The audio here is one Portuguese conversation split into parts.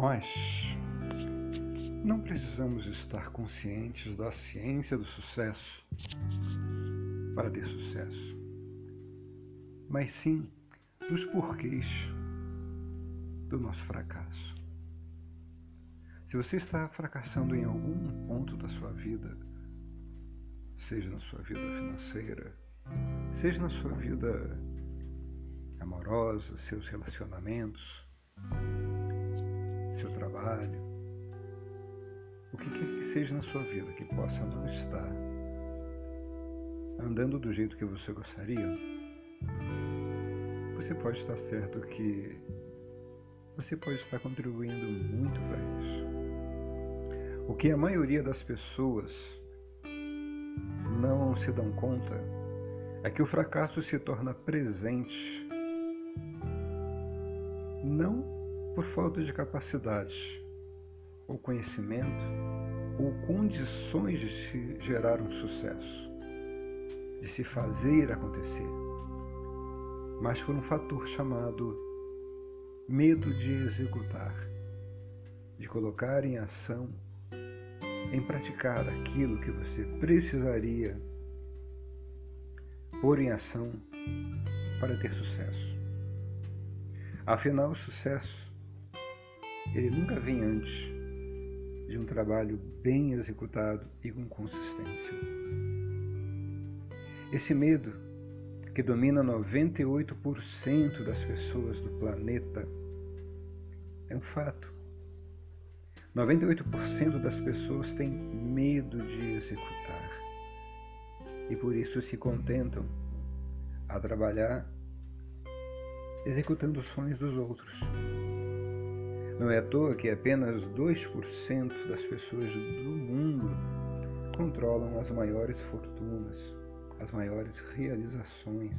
Nós não precisamos estar conscientes da ciência do sucesso para ter sucesso, mas sim dos porquês do nosso fracasso. Se você está fracassando em algum ponto da sua vida, seja na sua vida financeira, seja na sua vida amorosa, seus relacionamentos, seu trabalho, o que quer que seja na sua vida que possa não estar andando do jeito que você gostaria, você pode estar certo que você pode estar contribuindo muito para isso. O que a maioria das pessoas não se dão conta é que o fracasso se torna presente não por falta de capacidade ou conhecimento ou condições de se gerar um sucesso, de se fazer acontecer, mas por um fator chamado medo de executar, de colocar em ação, em praticar aquilo que você precisaria pôr em ação para ter sucesso. Afinal, o sucesso ele nunca vem antes de um trabalho bem executado e com consistência. Esse medo, que domina 98% das pessoas do planeta, é um fato. 98% das pessoas têm medo de executar e por isso se contentam a trabalhar executando os sonhos dos outros. Não é à toa que apenas 2% das pessoas do mundo controlam as maiores fortunas, as maiores realizações.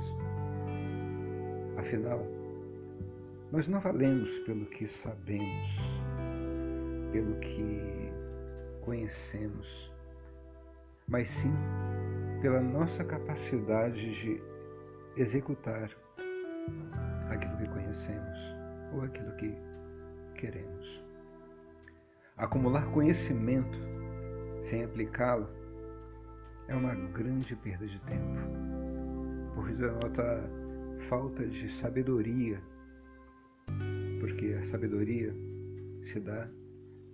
Afinal, nós não valemos pelo que sabemos, pelo que conhecemos, mas sim pela nossa capacidade de executar aquilo que conhecemos ou aquilo que queremos. Acumular conhecimento sem aplicá-lo é uma grande perda de tempo, pois denota falta de sabedoria, porque a sabedoria se dá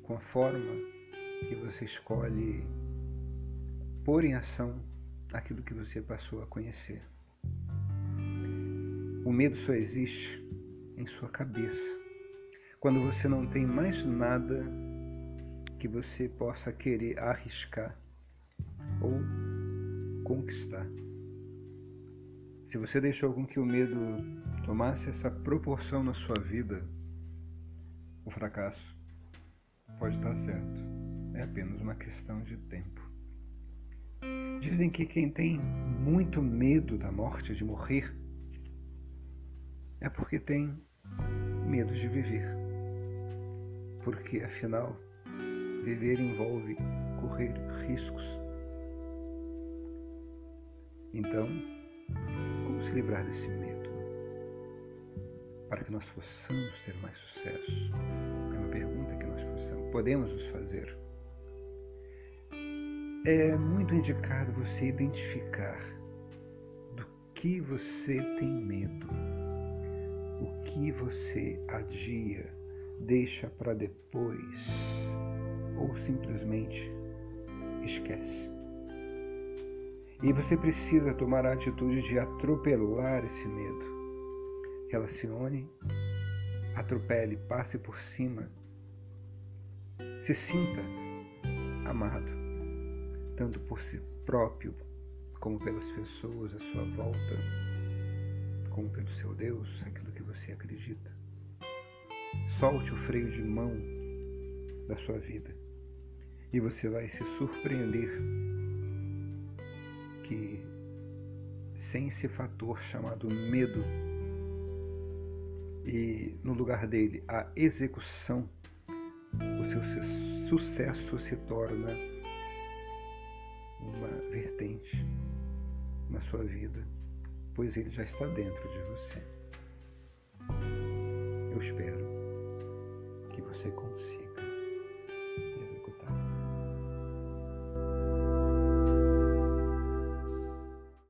com a forma que você escolhe pôr em ação aquilo que você passou a conhecer. O medo só existe em sua cabeça quando você não tem mais nada que você possa querer arriscar ou conquistar. Se você deixou com que o medo tomasse essa proporção na sua vida, o fracasso pode estar certo. É apenas uma questão de tempo. Dizem que quem tem muito medo da morte, de morrer, é porque tem medo de viver porque afinal viver envolve correr riscos. Então, como se livrar desse medo? Para que nós possamos ter mais sucesso? É uma pergunta que nós possamos, podemos nos fazer. É muito indicado você identificar do que você tem medo, o que você adia deixa para depois ou simplesmente esquece. E você precisa tomar a atitude de atropelar esse medo. Relacione, atropele, passe por cima. Se sinta amado, tanto por si próprio, como pelas pessoas à sua volta, como pelo seu Deus, aquilo que você acredita. Solte o freio de mão da sua vida e você vai se surpreender que sem esse fator chamado medo e no lugar dele a execução, o seu sucesso se torna uma vertente na sua vida, pois ele já está dentro de você. Eu espero você consiga.